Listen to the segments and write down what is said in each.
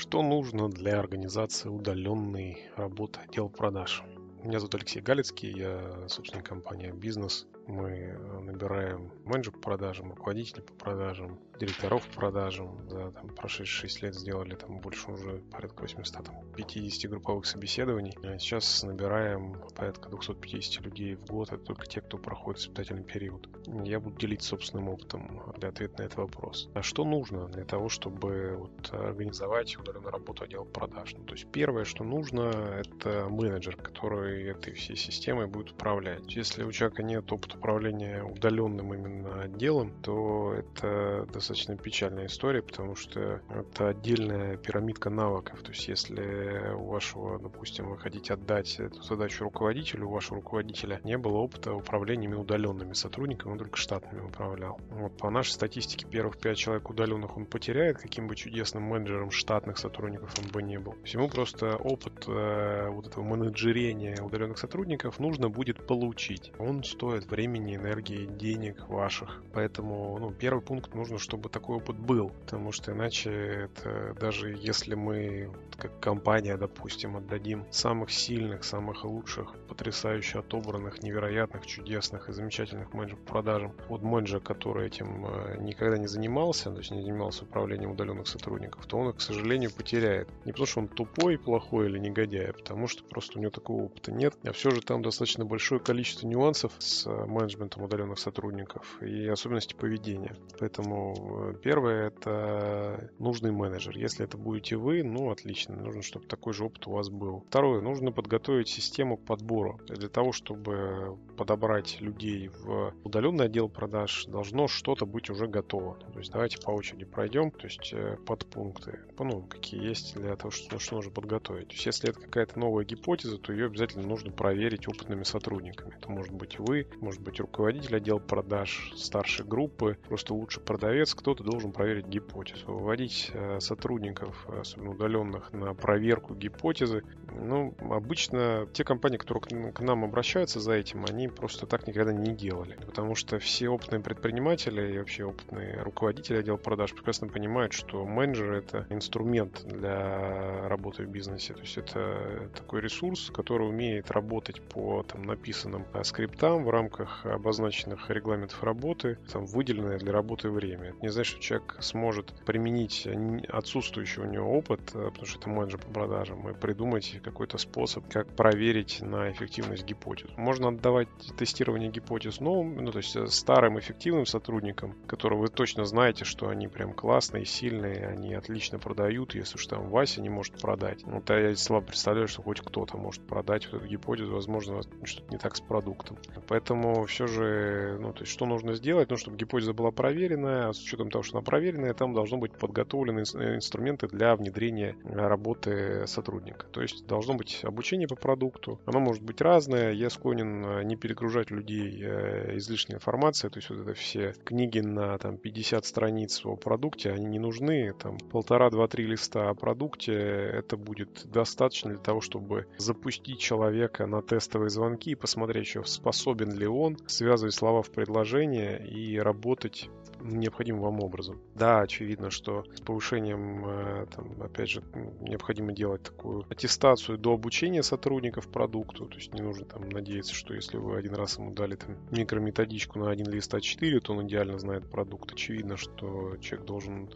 Что нужно для организации удаленной работы отдела продаж? Меня зовут Алексей Галицкий, я собственник компании «Бизнес». Мы э, набираем менеджеров по продажам, руководителей по продажам, директоров по продажам. За там, прошедшие 6 лет сделали там больше уже порядка 850 групповых собеседований. А сейчас набираем порядка 250 людей в год. Это только те, кто проходит испытательный период. Я буду делиться собственным опытом для ответа на этот вопрос. А что нужно для того, чтобы вот, организовать удаленную работу отдела продаж? Ну, то есть первое, что нужно, это менеджер, который этой всей системой будет управлять. Если у человека нет опыта управления удаленным именно отделом, то это достаточно печальная история, потому что это отдельная пирамидка навыков. То есть если у вашего, допустим, вы хотите отдать эту задачу руководителю, у вашего руководителя не было опыта управления удаленными сотрудниками, он только штатными управлял. Вот по нашей статистике первых пять человек удаленных он потеряет, каким бы чудесным менеджером штатных сотрудников он бы не был. Всему просто опыт э, вот этого менеджерения удаленных сотрудников нужно будет получить. Он стоит времени времени, энергии, денег ваших. Поэтому ну, первый пункт нужно, чтобы такой опыт был. Потому что иначе это даже если мы как компания, допустим, отдадим самых сильных, самых лучших, потрясающе отобранных, невероятных, чудесных и замечательных менеджеров продажам от менеджера, который этим э, никогда не занимался, то есть не занимался управлением удаленных сотрудников, то он их, к сожалению, потеряет. Не потому что он тупой, плохой или негодяй, а потому что просто у него такого опыта нет. А все же там достаточно большое количество нюансов с менеджментом удаленных сотрудников и особенности поведения. Поэтому э, первое это нужный менеджер. Если это будете вы, ну отлично, нужно, чтобы такой же опыт у вас был. Второе, нужно подготовить систему к подбору. Для того, чтобы подобрать людей в удаленный отдел продаж, должно что-то быть уже готово. То есть давайте по очереди пройдем, то есть э, подпункты, ну, какие есть для того, что, что нужно подготовить. То есть если это какая-то новая гипотеза, то ее обязательно нужно проверить опытными сотрудниками. Это может быть вы, может быть быть руководитель отдела продаж старшей группы, просто лучший продавец, кто-то должен проверить гипотезу. Выводить э, сотрудников, особенно удаленных, на проверку гипотезы. Ну, обычно те компании, которые к нам обращаются за этим, они просто так никогда не делали. Потому что все опытные предприниматели и вообще опытные руководители отдела продаж прекрасно понимают, что менеджер это инструмент для работы в бизнесе. То есть это такой ресурс, который умеет работать по там, написанным э, скриптам в рамках обозначенных регламентов работы, там выделенное для работы время. Это не значит, что человек сможет применить отсутствующий у него опыт, э, потому что это менеджер по продажам, и придумать какой-то способ, как проверить на эффективность гипотез. Можно отдавать тестирование гипотез новым, ну, то есть э, старым эффективным сотрудникам, которые вы точно знаете, что они прям классные, сильные, они отлично продают, если уж там Вася не может продать. Ну, я слабо представляю, что хоть кто-то может продать вот эту гипотезу, возможно, что-то не так с продуктом. Поэтому все же, ну, то есть, что нужно сделать, ну, чтобы гипотеза была проверенная, а с учетом того, что она проверенная, там должно быть подготовлены э, инструменты для внедрения работы сотрудника. То есть, должно быть обучение по продукту, оно может быть разное, я склонен э, не перегружать людей э, излишней информацией, то есть, вот это все книги на, там, 50 страниц о продукте, они не нужны, там, полтора, два, три листа о продукте, это будет достаточно для того, чтобы запустить человека на тестовые звонки и посмотреть, что способен ли он связывать слова в предложение и работать необходимым вам образом. Да, очевидно, что с повышением, э, там, опять же, необходимо делать такую аттестацию до обучения сотрудников продукту, то есть не нужно там надеяться, что если вы один раз ему дали там микрометодичку на один лист А4, то он идеально знает продукт. Очевидно, что человек должен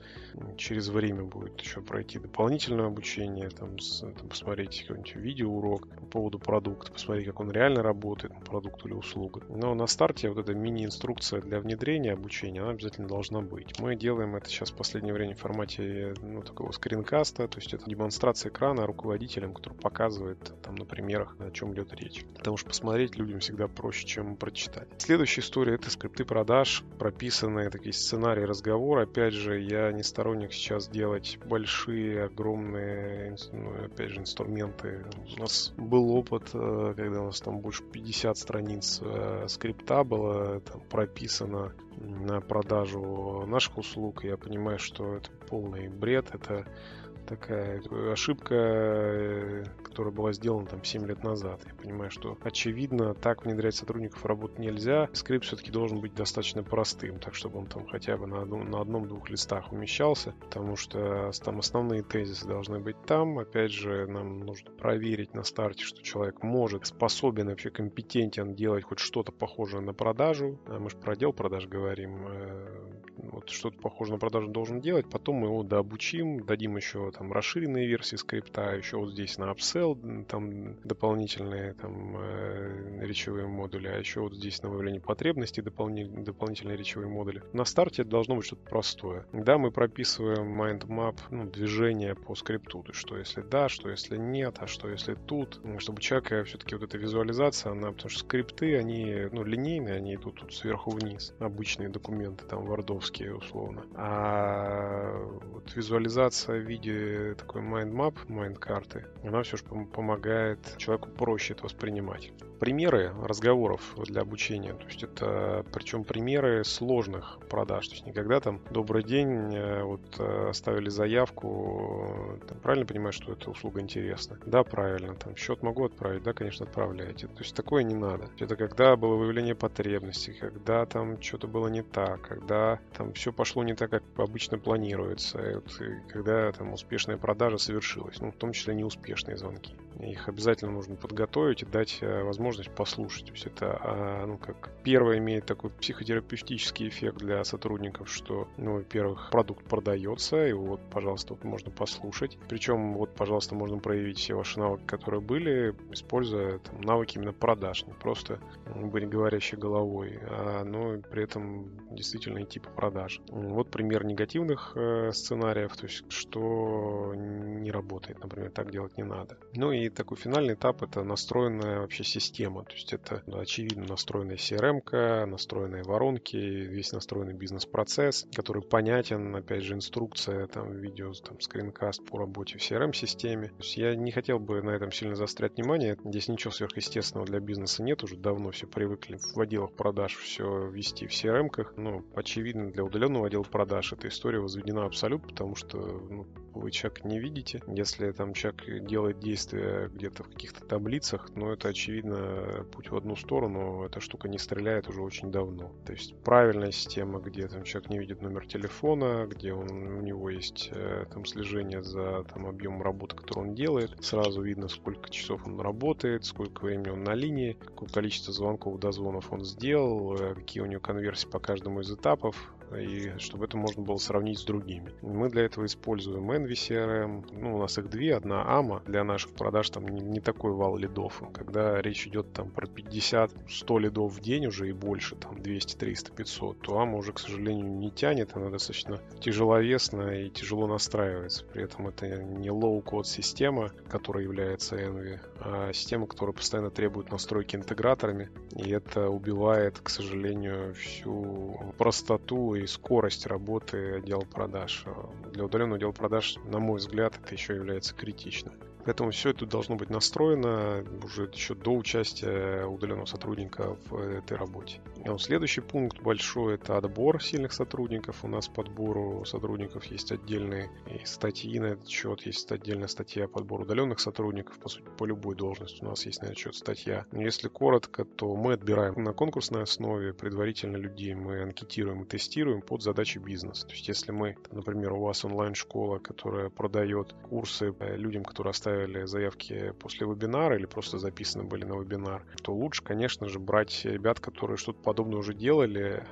через время будет еще пройти дополнительное обучение, там, с, там посмотреть какой-нибудь видеоурок по поводу продукта, посмотреть, как он реально работает, продукт или услуга. Но на старте вот эта мини-инструкция для внедрения обучения, она обязательно должна быть. Мы делаем это сейчас в последнее время в формате ну, такого скринкаста, то есть это демонстрация экрана руководителям, который показывает там на примерах, о чем идет речь. Потому что посмотреть людям всегда проще, чем прочитать. Следующая история — это скрипты продаж, прописанные такие сценарии разговора. Опять же, я не сторонник сейчас делать большие, огромные, ну, опять же, инструменты. У нас был опыт, э, когда у нас там больше 50 страниц э, скрипта было там, прописано на продажу наших услуг. Я понимаю, что это полный бред, это такая ошибка, э, которая была сделана там 7 лет назад. Я понимаю, что очевидно так внедрять сотрудников работать нельзя. Скрипт все-таки должен быть достаточно простым, так чтобы он там хотя бы на, одном, на одном-двух листах умещался, потому что там основные тезисы должны быть там. Опять же, нам нужно проверить на старте, что человек может, способен, вообще компетентен делать хоть что-то похожее на продажу. А мы же про отдел продаж говорим. Вот что-то похожее на продажу должен делать, потом мы его дообучим, дадим еще там расширенные версии скрипта, еще вот здесь на upsell там дополнительные там э, речевые модули, а еще вот здесь на выявление потребностей дополни- дополнительные речевые модули. На старте должно быть что-то простое. Да, мы прописываем mind map, ну, движение по скрипту, то есть что если да, что если нет, а что если тут, чтобы у человека все-таки вот эта визуализация, она, потому что скрипты, они, ну, линейные, они идут тут сверху вниз, обычные документы, там, вардовские, условно. А вот визуализация в виде такой mind map, mind карты, она все же помогает человеку проще это воспринимать примеры разговоров для обучения. То есть это причем примеры сложных продаж. То есть никогда там добрый день, э, вот э, оставили заявку, там, правильно понимаю, что эта услуга интересна? Да, правильно. Там счет могу отправить? Да, конечно, отправляйте. То есть такое не надо. Это когда было выявление потребностей, когда там что-то было не так, когда там все пошло не так, как обычно планируется, и вот, и когда там успешная продажа совершилась, ну, в том числе неуспешные звонки. Их обязательно нужно подготовить и дать э, возможность послушать. То есть это, а, ну, как первое имеет такой психотерапевтический эффект для сотрудников, что, ну, во-первых, продукт продается, и вот, пожалуйста, вот можно послушать. Причем, вот, пожалуйста, можно проявить все ваши навыки, которые были, используя там, навыки именно продаж, не просто быть говорящей головой, а, но при этом действительно идти по продаж. Вот пример негативных э, сценариев, то есть что не работает, например, так делать не надо. Ну и такой финальный этап это настроенная вообще система. То есть это ну, очевидно настроенная CRM, настроенные воронки, весь настроенный бизнес-процесс, который понятен, опять же, инструкция, там, видео, там, скринкаст по работе в CRM-системе. То есть я не хотел бы на этом сильно заострять внимание. Здесь ничего сверхъестественного для бизнеса нет, уже давно все привыкли в отделах продаж все вести в CRM-ках. Но, очевидно, для удаленного отдела продаж эта история возведена абсолют, потому что ну, вы человека не видите. Если там человек делает действия где-то в каких-то таблицах, но это очевидно путь в одну сторону, эта штука не стреляет уже очень давно. То есть правильная система, где там человек не видит номер телефона, где он, у него есть э, там слежение за там, объемом работы, который он делает, сразу видно, сколько часов он работает, сколько времени он на линии, какое количество звонков, дозвонов он сделал, э, какие у него конверсии по каждому из этапов, и чтобы это можно было сравнить с другими. Мы для этого используем NVCRM. Ну, у нас их две. Одна AMA. Для наших продаж там не, не такой вал лидов. Когда речь идет там про 50-100 лидов в день уже и больше, там 200, 300, 500, то AMA уже, к сожалению, не тянет. Она достаточно тяжеловесная и тяжело настраивается. При этом это не low-code система, которая является Envy, а система, которая постоянно требует настройки интеграторами. И это убивает, к сожалению, всю простоту и скорость работы отдела продаж. Для удаленного отдела продаж, на мой взгляд, это еще является критичным. Поэтому все это должно быть настроено уже еще до участия удаленного сотрудника в этой работе. А следующий пункт большой – это отбор сильных сотрудников. У нас подбору сотрудников есть отдельные статьи на этот счет, есть отдельная статья подбор удаленных сотрудников, по сути, по любой должности у нас есть на этот счет статья. Если коротко, то мы отбираем на конкурсной основе предварительно людей, мы анкетируем и тестируем под задачи бизнеса. То есть если мы, например, у вас онлайн-школа, которая продает курсы э, людям, которые оставили заявки после вебинара или просто записаны были на вебинар, то лучше, конечно же, брать ребят, которые что-то подобное уже делали,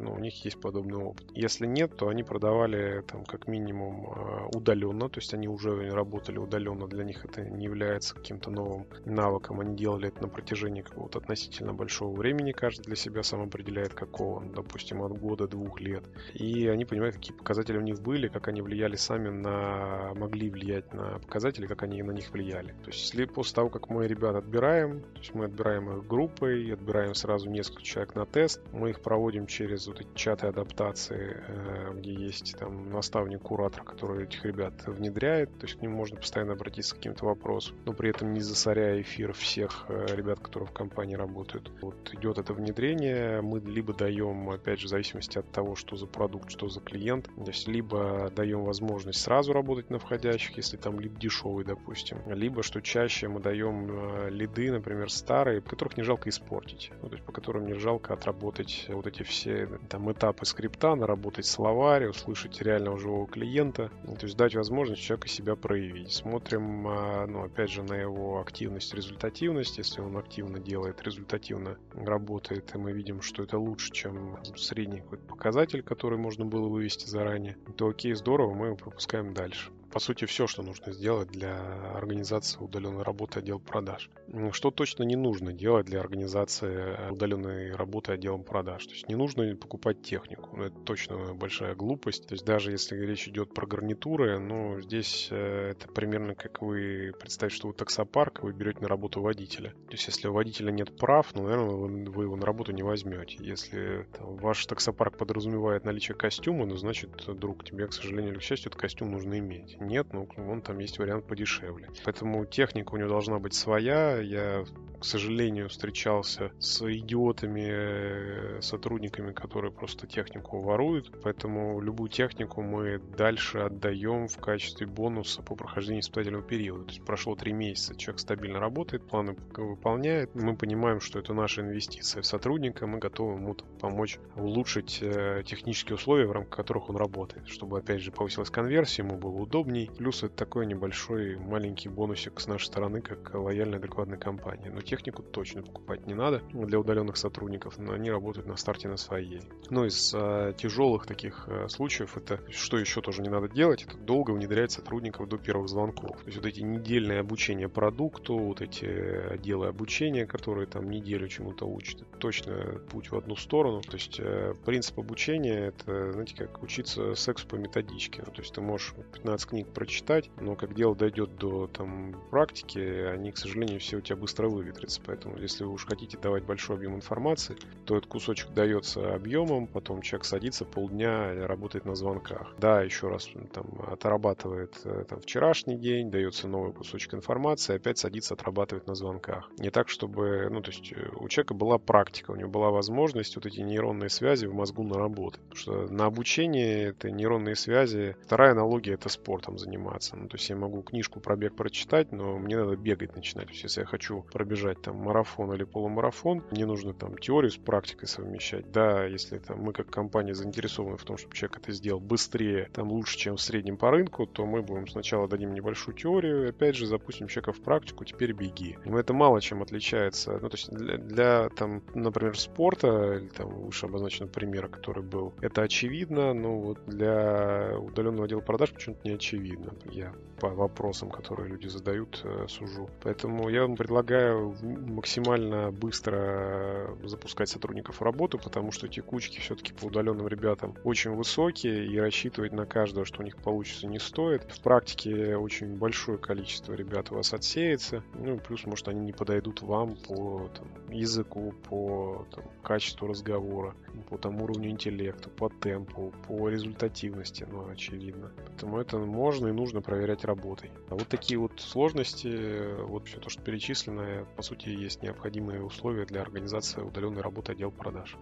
ну, у них есть подобный опыт. Если нет, то они продавали там как минимум а, удаленно, то есть они уже работали удаленно, для них это не является каким-то новым навыком, они делали это на протяжении какого-то относительно большого времени, каждый для себя сам определяет какого, допустим, от года, двух лет. И они понимают, какие показатели у них были, как они влияли сами на, могли влиять на показатели, как они на них влияли. То есть после того, как мы ребят отбираем, то есть мы отбираем их группой, отбираем сразу несколько человек на тест, мы их проводим через вот эти чаты адаптации, э, где есть там наставник-куратор, который этих ребят внедряет, то есть к ним можно постоянно обратиться к каким-то вопросам, но при этом не засоряя эфир всех э, ребят, которые в компании работают. Вот идет это внедрение, мы либо даем, опять же, в зависимости от того, что за продукт, что за клиент, то есть либо даем возможность сразу работать на входящих, если там лид дешевый, допустим, либо, что чаще мы даем э, лиды, например, старые, которых не жалко испортить, ну, то есть по которым не жалко отработать вот эти все там этапы скрипта, наработать словарь, услышать реального живого клиента, то есть дать возможность человеку себя проявить. Смотрим, а, ну, опять же, на его активность, результативность, если он активно делает, результативно работает, и мы видим, что это лучше, чем средний какой-то показатель, который можно было вывести заранее, то окей, здорово, мы пропускаем дальше по сути, все, что нужно сделать для организации удаленной работы отдел продаж. Что точно не нужно делать для организации удаленной работы отделом продаж? То есть не нужно покупать технику. Ну, это точно большая глупость. То есть даже если речь идет про гарнитуры, ну, здесь э, это примерно как вы представьте, что вы таксопарк, вы берете на работу водителя. То есть если у водителя нет прав, ну, наверное, вы, вы его на работу не возьмете. Если там, ваш таксопарк подразумевает наличие костюма, ну, значит, друг, тебе, к сожалению или к счастью, этот костюм нужно иметь нет, но вон там есть вариант подешевле. Поэтому техника у него должна быть своя. Я, к сожалению, встречался с идиотами, э, сотрудниками, которые просто технику воруют. Поэтому любую технику мы дальше отдаем в качестве бонуса по прохождению испытательного периода. То есть прошло три месяца, человек стабильно работает, планы выполняет. Мы понимаем, что это наша инвестиция в сотрудника, мы готовы ему помочь улучшить э, технические условия, в рамках которых он работает, чтобы, опять же, повысилась конверсия, ему было компаний. Плюс это такой небольшой маленький бонусик с нашей стороны, как лояльная адекватная компания. Но технику точно покупать не надо для удаленных сотрудников, но они работают на старте на своей. Ну, из а, тяжелых таких а, случаев, это что еще тоже не надо делать, это долго внедрять сотрудников до первых звонков. То есть вот эти недельные обучения продукту, вот эти отделы обучения, которые там неделю чему-то учат, это точно путь в одну сторону. То есть э, принцип обучения это, знаете, как учиться сексу по методичке. Ну, то есть ты можешь 15 книг прочитать, но как дело дойдет до там практики, они, к сожалению, все у тебя быстро выветрятся. Поэтому, если вы уж хотите давать большой объем информации, то этот кусочек дается объемом, потом человек садится полдня работает на звонках. Да, еще раз там отрабатывает э, там, вчерашний день, дается новый кусочек информации, опять садится отрабатывать на звонках. Не так, чтобы, ну, то есть э, у человека была практика, у него была возможность вот эти нейронные связи в мозгу наработать. Потому что на обучении это нейронные связи, вторая аналогия это спорт спортом заниматься. Ну, то есть я могу книжку про бег прочитать, но мне надо бегать начинать. То есть если я хочу пробежать там марафон или полумарафон, мне нужно там теорию с практикой совмещать. Да, если там мы как компания заинтересованы в том, чтобы человек это сделал быстрее, там лучше, чем в среднем по рынку, то мы будем сначала дадим небольшую теорию, и опять же запустим человека в практику, теперь беги. Но это мало чем отличается. Ну, то есть для, для там, например, спорта, или там выше обозначенного примера, который был, это очевидно, но вот для удаленного отдела продаж почему-то не очевидно очевидно. Я по вопросам, которые люди задают, э, сужу. Поэтому я вам предлагаю максимально быстро запускать сотрудников в работу, потому что текучки все-таки по удаленным ребятам очень высокие, и рассчитывать на каждого, что у них получится, не стоит. В практике очень большое количество ребят у вас отсеется. Ну, плюс, может, они не подойдут вам по там, языку, по там, качеству разговора, по там, уровню интеллекта, по темпу, по результативности, ну, очевидно. Поэтому это можно и нужно проверять работой. А вот такие вот сложности, вот все то, что перечислено, по сути, есть необходимые условия для организации удаленной работы отдела продаж.